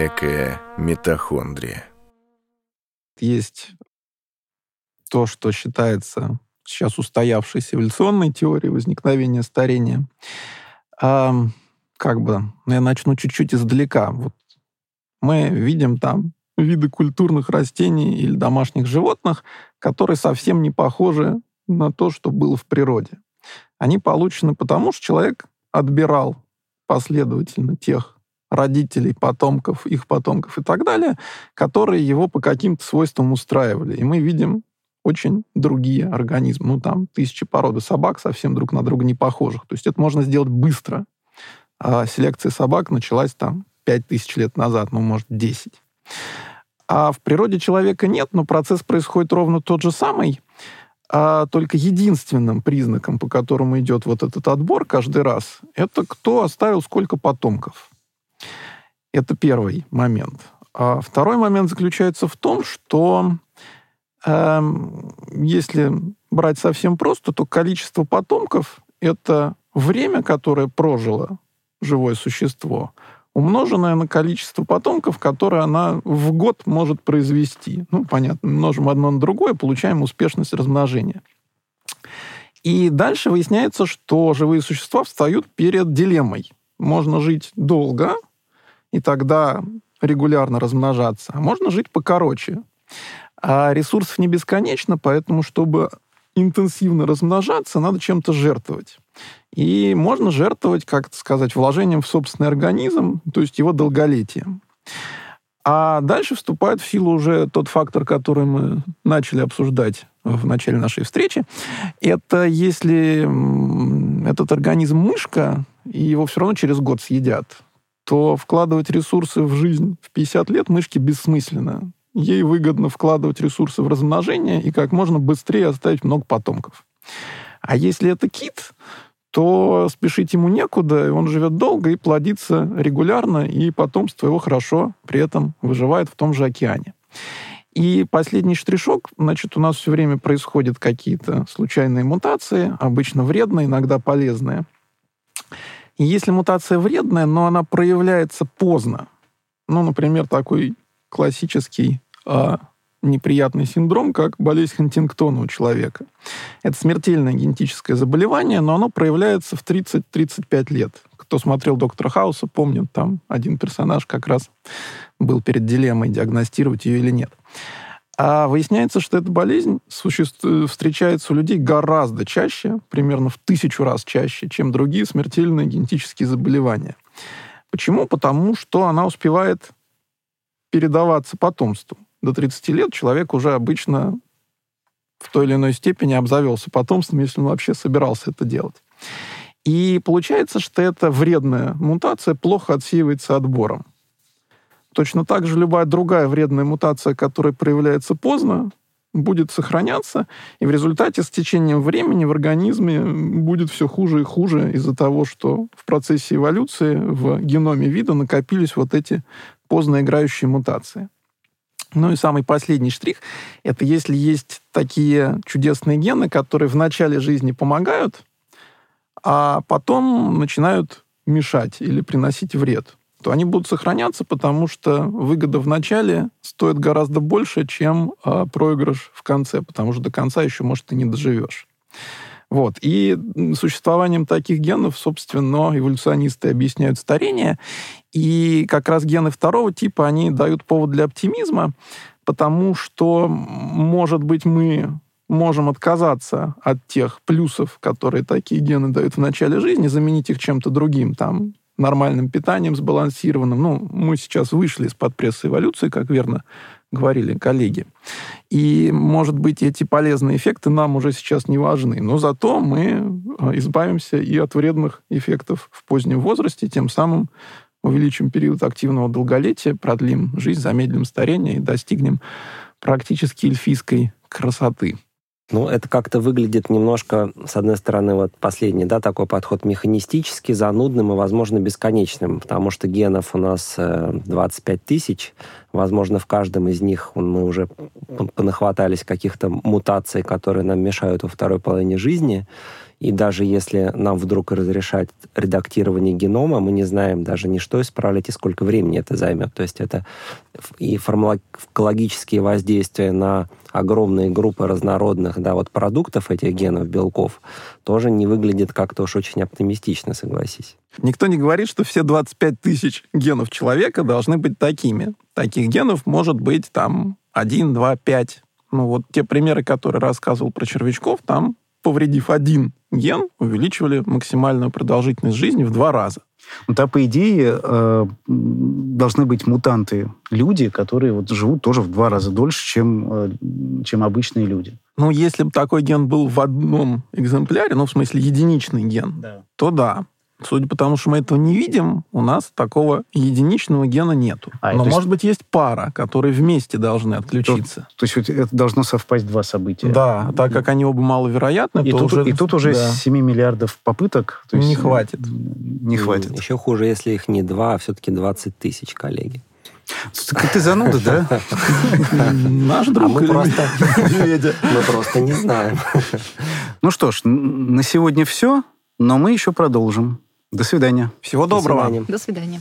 Экая митохондрия. Есть то, что считается сейчас устоявшейся эволюционной теорией возникновения старения. А, как бы, ну, я начну чуть-чуть издалека. Вот мы видим там виды культурных растений или домашних животных, которые совсем не похожи на то, что было в природе. Они получены потому, что человек отбирал последовательно тех родителей, потомков, их потомков и так далее, которые его по каким-то свойствам устраивали. И мы видим очень другие организмы. Ну, там тысячи породы собак совсем друг на друга не похожих. То есть это можно сделать быстро. А селекция собак началась там 5000 лет назад, ну, может, 10. А в природе человека нет, но процесс происходит ровно тот же самый, а только единственным признаком, по которому идет вот этот отбор каждый раз, это кто оставил сколько потомков. Это первый момент. А второй момент заключается в том, что э, если брать совсем просто, то количество потомков — это время, которое прожило живое существо, умноженное на количество потомков, которые она в год может произвести. Ну, понятно, множим одно на другое, получаем успешность размножения. И дальше выясняется, что живые существа встают перед дилеммой. Можно жить долго, и тогда регулярно размножаться, а можно жить покороче. А ресурсов не бесконечно, поэтому, чтобы интенсивно размножаться, надо чем-то жертвовать. И можно жертвовать, как сказать, вложением в собственный организм, то есть его долголетием. А дальше вступает в силу уже тот фактор, который мы начали обсуждать в начале нашей встречи. Это если этот организм мышка, и его все равно через год съедят, то вкладывать ресурсы в жизнь в 50 лет мышке бессмысленно. Ей выгодно вкладывать ресурсы в размножение и как можно быстрее оставить много потомков. А если это кит, то спешить ему некуда, он живет долго и плодится регулярно, и потомство его хорошо при этом выживает в том же океане. И последний штришок, значит, у нас все время происходят какие-то случайные мутации, обычно вредные, иногда полезные. Если мутация вредная, но она проявляется поздно, ну, например, такой классический а, неприятный синдром, как болезнь Хантингтона у человека. Это смертельное генетическое заболевание, но оно проявляется в 30-35 лет. Кто смотрел «Доктора Хауса», помнит, там один персонаж как раз был перед дилеммой, диагностировать ее или нет. А выясняется, что эта болезнь существует, встречается у людей гораздо чаще, примерно в тысячу раз чаще, чем другие смертельные генетические заболевания. Почему? Потому что она успевает передаваться потомству до 30 лет человек уже обычно в той или иной степени обзавелся потомством, если он вообще собирался это делать. И получается, что эта вредная мутация плохо отсеивается отбором. Точно так же любая другая вредная мутация, которая проявляется поздно, будет сохраняться, и в результате с течением времени в организме будет все хуже и хуже из-за того, что в процессе эволюции в геноме вида накопились вот эти поздно играющие мутации. Ну и самый последний штрих — это если есть такие чудесные гены, которые в начале жизни помогают, а потом начинают мешать или приносить вред, то они будут сохраняться, потому что выгода в начале стоит гораздо больше, чем э, проигрыш в конце, потому что до конца еще, может, и не доживешь. Вот. И существованием таких генов, собственно, эволюционисты объясняют старение. И как раз гены второго типа, они дают повод для оптимизма, потому что, может быть, мы можем отказаться от тех плюсов, которые такие гены дают в начале жизни, заменить их чем-то другим, там, нормальным питанием, сбалансированным. Ну, мы сейчас вышли из-под прессы эволюции, как верно говорили коллеги. И, может быть, эти полезные эффекты нам уже сейчас не важны, но зато мы а, избавимся и от вредных эффектов в позднем возрасте, тем самым увеличим период активного долголетия, продлим жизнь, замедлим старение и достигнем практически эльфийской красоты. Ну, это как-то выглядит немножко, с одной стороны, вот последний, да, такой подход механистический, занудным и, возможно, бесконечным, потому что генов у нас 25 э, тысяч, Возможно, в каждом из них мы уже понахватались каких-то мутаций, которые нам мешают во второй половине жизни. И даже если нам вдруг разрешать редактирование генома, мы не знаем даже ни что исправлять и сколько времени это займет. То есть это и фармакологические воздействия на огромные группы разнородных да, вот продуктов этих генов, белков, тоже не выглядит как-то уж очень оптимистично, согласись. Никто не говорит, что все 25 тысяч генов человека должны быть такими. Таких генов может быть там 1, 2, 5. Ну вот те примеры, которые рассказывал про червячков, там повредив один ген, увеличивали максимальную продолжительность жизни в два раза. Ну, да, по идее, э, должны быть мутанты, люди, которые вот живут тоже в два раза дольше, чем, э, чем обычные люди. Ну, если бы такой ген был в одном экземпляре, ну, в смысле, единичный ген, да. то да. Судя по тому, что мы этого не видим, у нас такого единичного гена нету. А, Но, может есть... быть, есть пара, которые вместе должны отключиться. То, то есть это должно совпасть два события. Да, так как они оба маловероятны, и то тут, уже... И тут уже да. 7 миллиардов попыток... То есть... Не хватит. Не хватит. Еще хуже, если их не два, а все-таки 20 тысяч, коллеги. Ты зануда, да? Наш друг а мы просто... Мы просто не знаем. Ну что ж, на сегодня все, но мы еще продолжим. До свидания. Всего доброго. До свидания. До свидания.